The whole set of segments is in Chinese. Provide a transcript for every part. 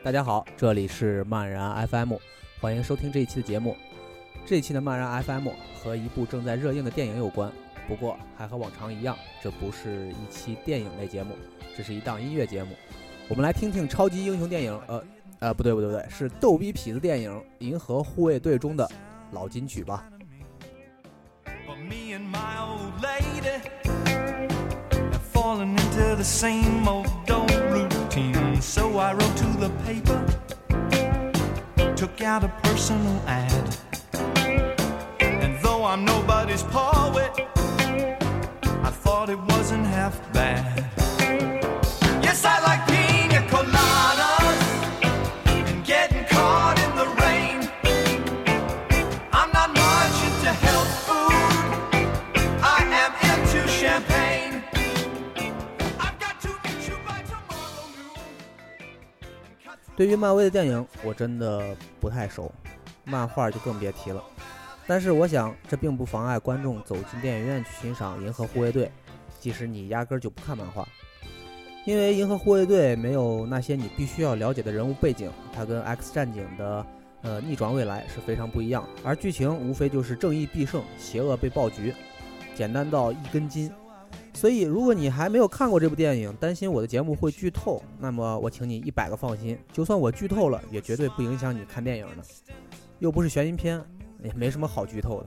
大家好，这里是漫然 FM，欢迎收听这一期的节目。这一期的漫然 FM 和一部正在热映的电影有关，不过还和往常一样，这不是一期电影类节目，这是一档音乐节目。我们来听听超级英雄电影，呃呃，不对不对不对，是逗逼痞子电影《银河护卫队》中的老金曲吧。And. So I wrote to the paper, took out a personal ad. And though I'm nobody's poet, I thought it wasn't half bad. Yes, I like pina 对于漫威的电影，我真的不太熟，漫画就更别提了。但是我想，这并不妨碍观众走进电影院去欣赏《银河护卫队》，即使你压根儿就不看漫画，因为《银河护卫队》没有那些你必须要了解的人物背景，它跟《X 战警》的呃逆转未来是非常不一样，而剧情无非就是正义必胜，邪恶被爆菊，简单到一根筋。所以，如果你还没有看过这部电影，担心我的节目会剧透，那么我请你一百个放心，就算我剧透了，也绝对不影响你看电影的。又不是悬疑片，也没什么好剧透的。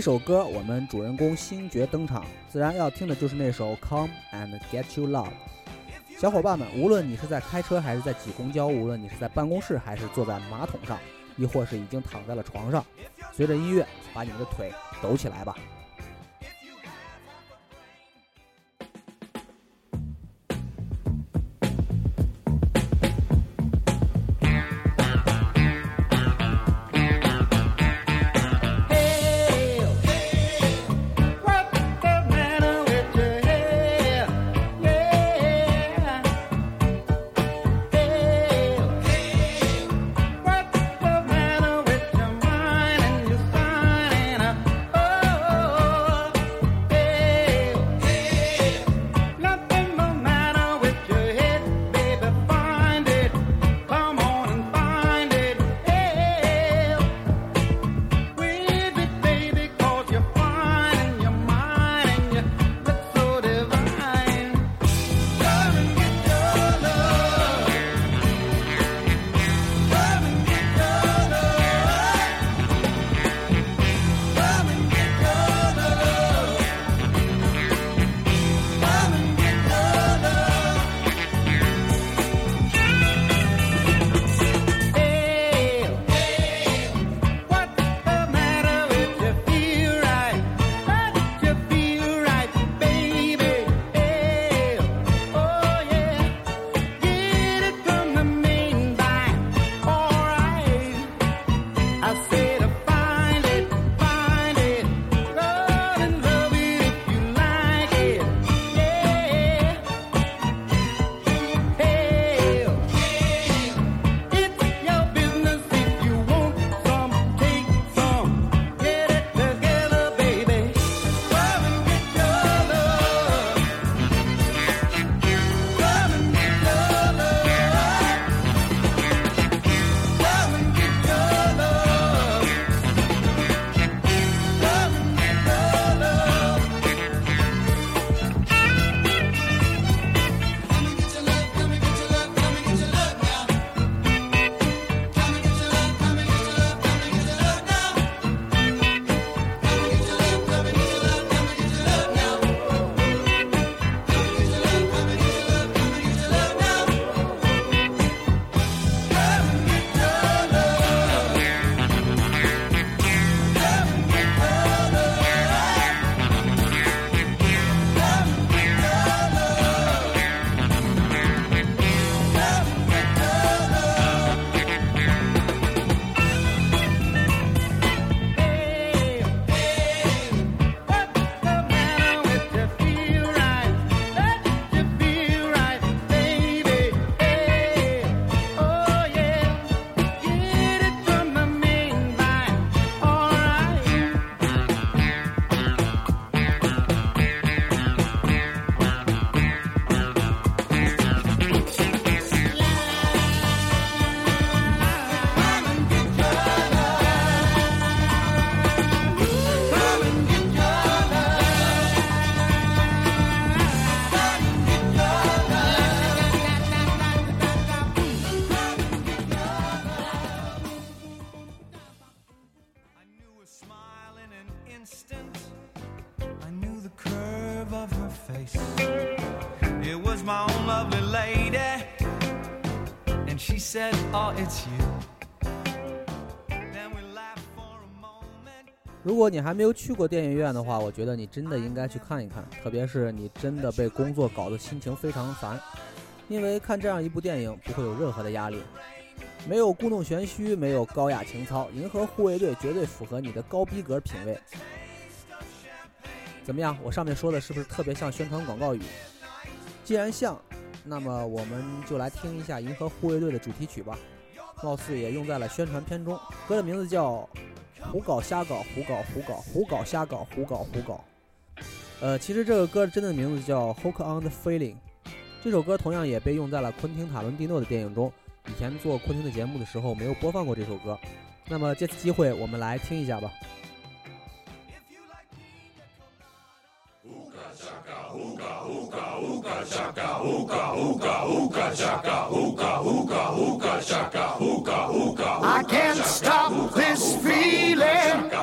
一首歌，我们主人公星爵登场，自然要听的就是那首《Come and Get You Love》。小伙伴们，无论你是在开车还是在挤公交，无论你是在办公室还是坐在马桶上，亦或是已经躺在了床上，随着音乐，把你们的腿抖起来吧。i knew the curve of her face. It was my of lady and she said oh it's you. 如果你还没有去过电影院的话我觉得你真的应该去看一看特别是你真的被工作搞得心情非常烦。因为看这样一部电影不会有任何的压力。没有故弄玄虚，没有高雅情操，《银河护卫队》绝对符合你的高逼格品味。怎么样？我上面说的是不是特别像宣传广告语？既然像，那么我们就来听一下《银河护卫队》的主题曲吧，貌似也用在了宣传片中，歌的名字叫。胡搞瞎搞，胡搞胡搞，胡搞瞎搞，胡搞胡搞。呃，其实这个歌真的名字叫《Hook on the Feeling》。这首歌同样也被用在了昆汀·塔伦蒂诺的电影中。以前做昆汀的节目的时候没有播放过这首歌，那么借此机会我们来听一下吧。I can't stop this feeling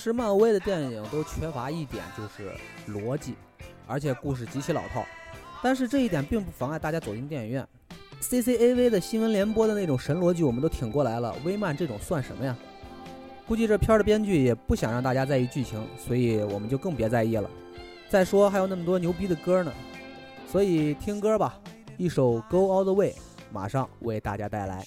实漫威的电影都缺乏一点，就是逻辑，而且故事极其老套。但是这一点并不妨碍大家走进电影院。CCAV 的新闻联播的那种神逻辑我们都挺过来了，微漫这种算什么呀？估计这片儿的编剧也不想让大家在意剧情，所以我们就更别在意了。再说还有那么多牛逼的歌呢，所以听歌吧，一首《Go All the Way》马上为大家带来。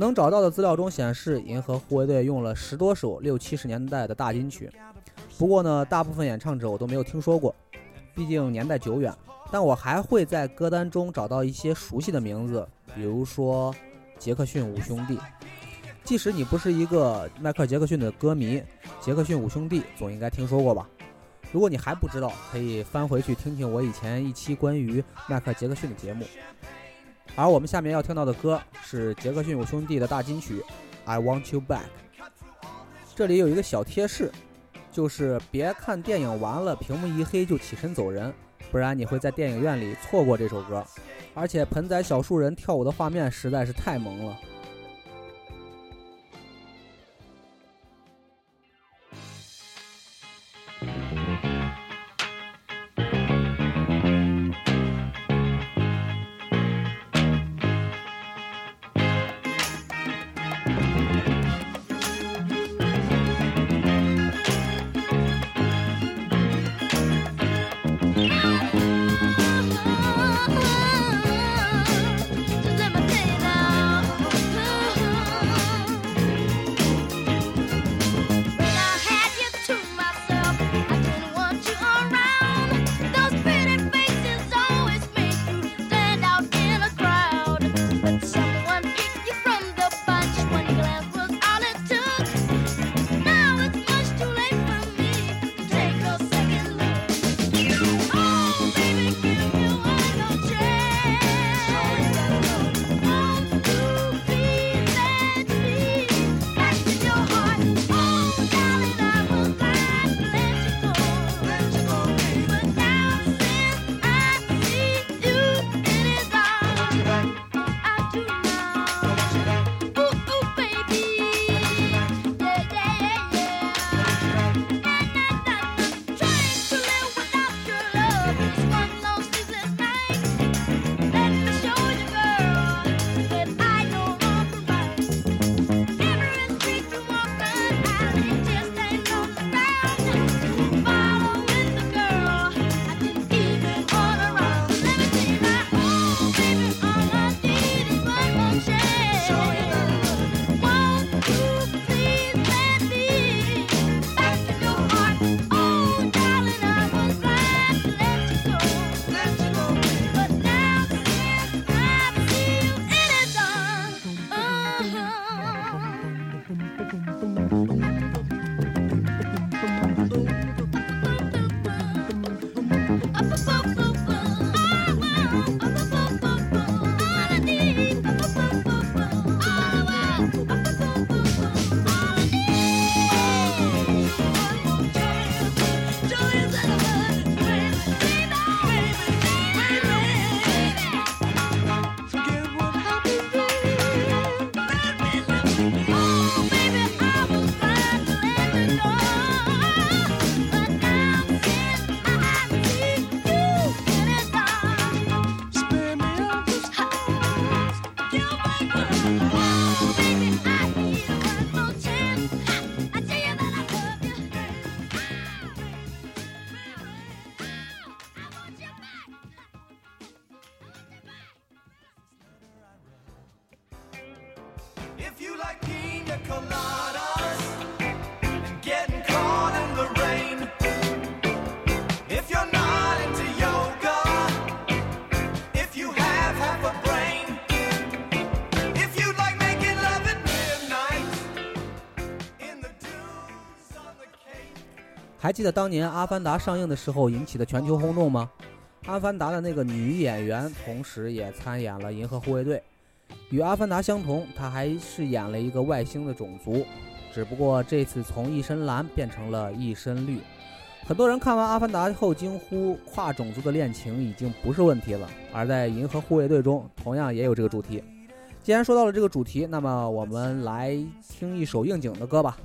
能找到的资料中显示，银河护卫队用了十多首六七十年代的大金曲。不过呢，大部分演唱者我都没有听说过，毕竟年代久远。但我还会在歌单中找到一些熟悉的名字，比如说杰克逊五兄弟。即使你不是一个迈克尔·杰克逊的歌迷，杰克逊五兄弟总应该听说过吧？如果你还不知道，可以翻回去听听我以前一期关于迈克尔·杰克逊的节目。而我们下面要听到的歌是杰克逊五兄弟的大金曲《I Want You Back》。这里有一个小贴士，就是别看电影完了屏幕一黑就起身走人。不然你会在电影院里错过这首歌，而且盆栽小树人跳舞的画面实在是太萌了。还记得当年《阿凡达》上映的时候引起的全球轰动吗？阿凡达的那个女演员，同时也参演了《银河护卫队》。与阿凡达相同，她还饰演了一个外星的种族，只不过这次从一身蓝变成了一身绿。很多人看完《阿凡达》后惊呼，跨种族的恋情已经不是问题了。而在《银河护卫队》中，同样也有这个主题。既然说到了这个主题，那么我们来听一首应景的歌吧，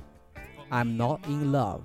《I'm Not in Love》。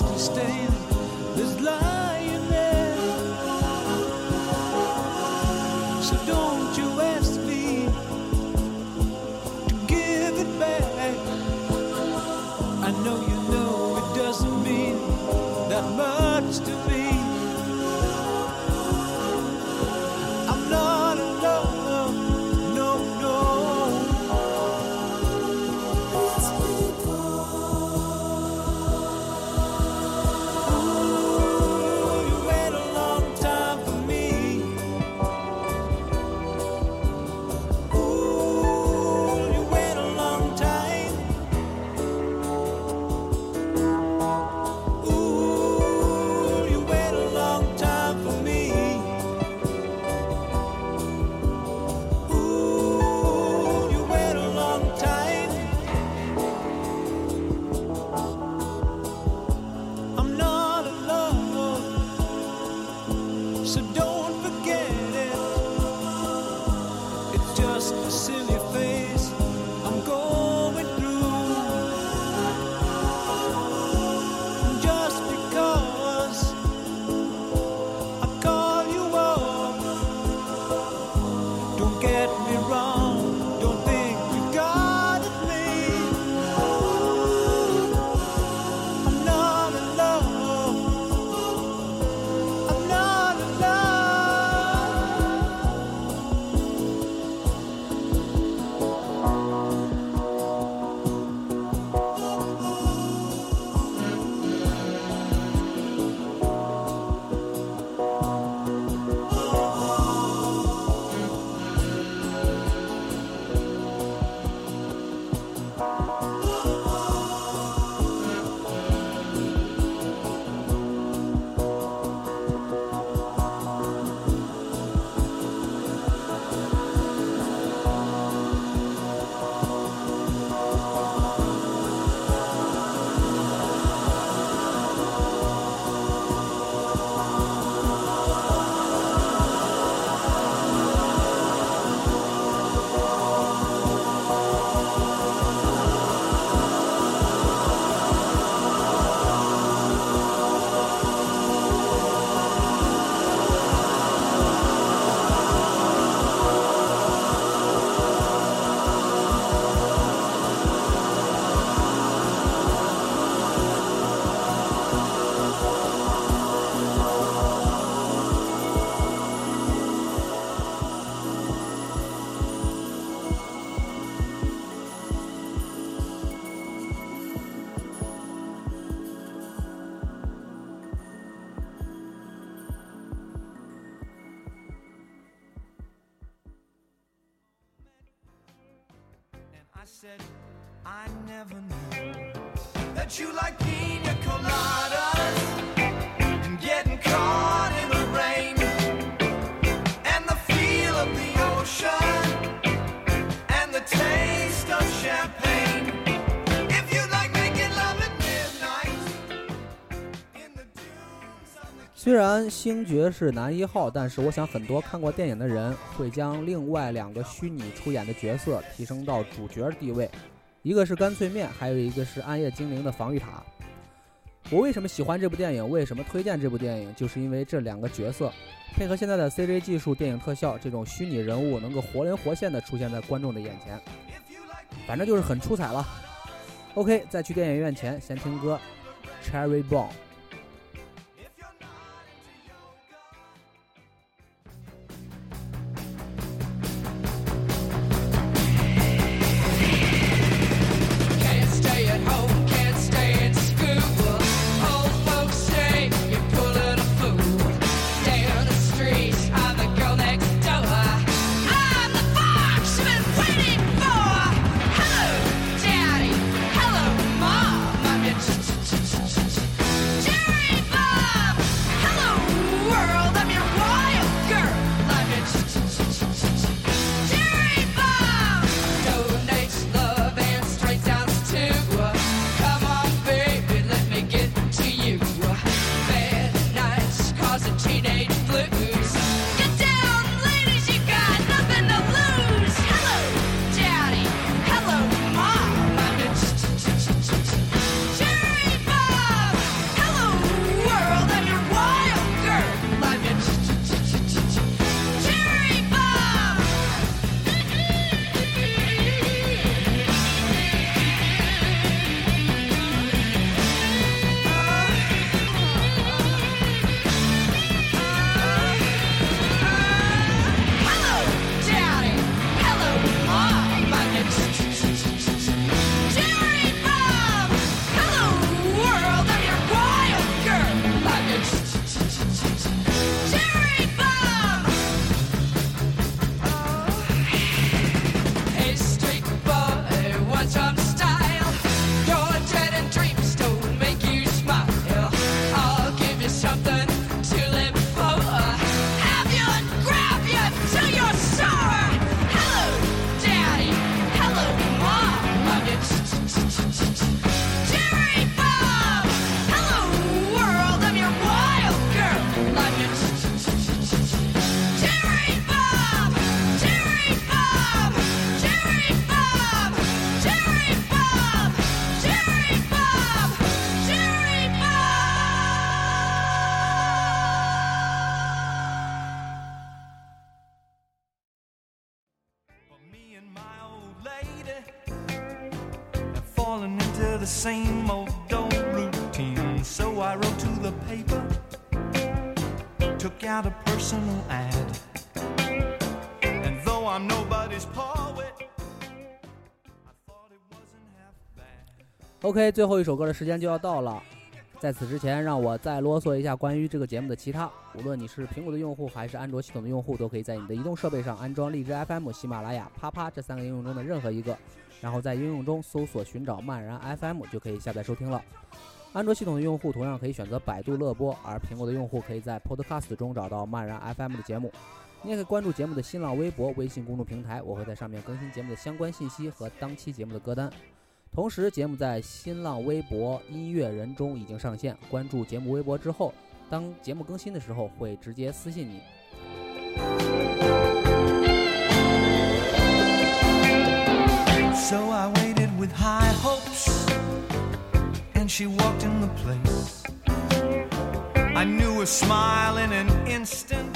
to stay this life. so don't said, I never knew that you like pina coladas 虽然星爵是男一号，但是我想很多看过电影的人会将另外两个虚拟出演的角色提升到主角地位，一个是干脆面，还有一个是暗夜精灵的防御塔。我为什么喜欢这部电影？为什么推荐这部电影？就是因为这两个角色配合现在的 CG 技术、电影特效，这种虚拟人物能够活灵活现的出现在观众的眼前，反正就是很出彩了。OK，在去电影院前先听歌，Cherry Bomb。Same old old routine. So I wrote to the paper, took out a personal ad. And though I'm nobody's poet, I thought it wasn't half bad. OK，最后一首歌的时间就要到了。在此之前，让我再啰嗦一下关于这个节目的其他。无论你是苹果的用户还是安卓系统的用户，都可以在你的移动设备上安装荔枝 FM、喜马拉雅、啪啪这三个应用中的任何一个，然后在应用中搜索寻找漫然 FM 就可以下载收听了。安卓系统的用户同样可以选择百度乐播，而苹果的用户可以在 Podcast 中找到漫然 FM 的节目。你也可以关注节目的新浪微博、微信公众平台，我会在上面更新节目的相关信息和当期节目的歌单。同时，节目在新浪微博音乐人中已经上线。关注节目微博之后，当节目更新的时候，会直接私信你。So I waited with high hopes, and she walked in the place. I knew a smile in an instant.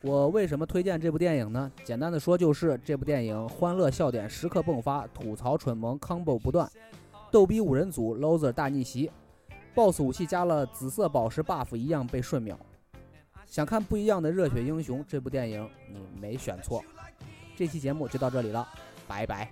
我为什么推荐这部电影呢？简单的说，就是这部电影欢乐笑点时刻迸发，吐槽蠢萌 combo 不断，逗逼五人组 loser 大逆袭，BOSS 武器加了紫色宝石 buff 一样被瞬秒。想看不一样的热血英雄，这部电影你没选错。这期节目就到这里了，Bye bye.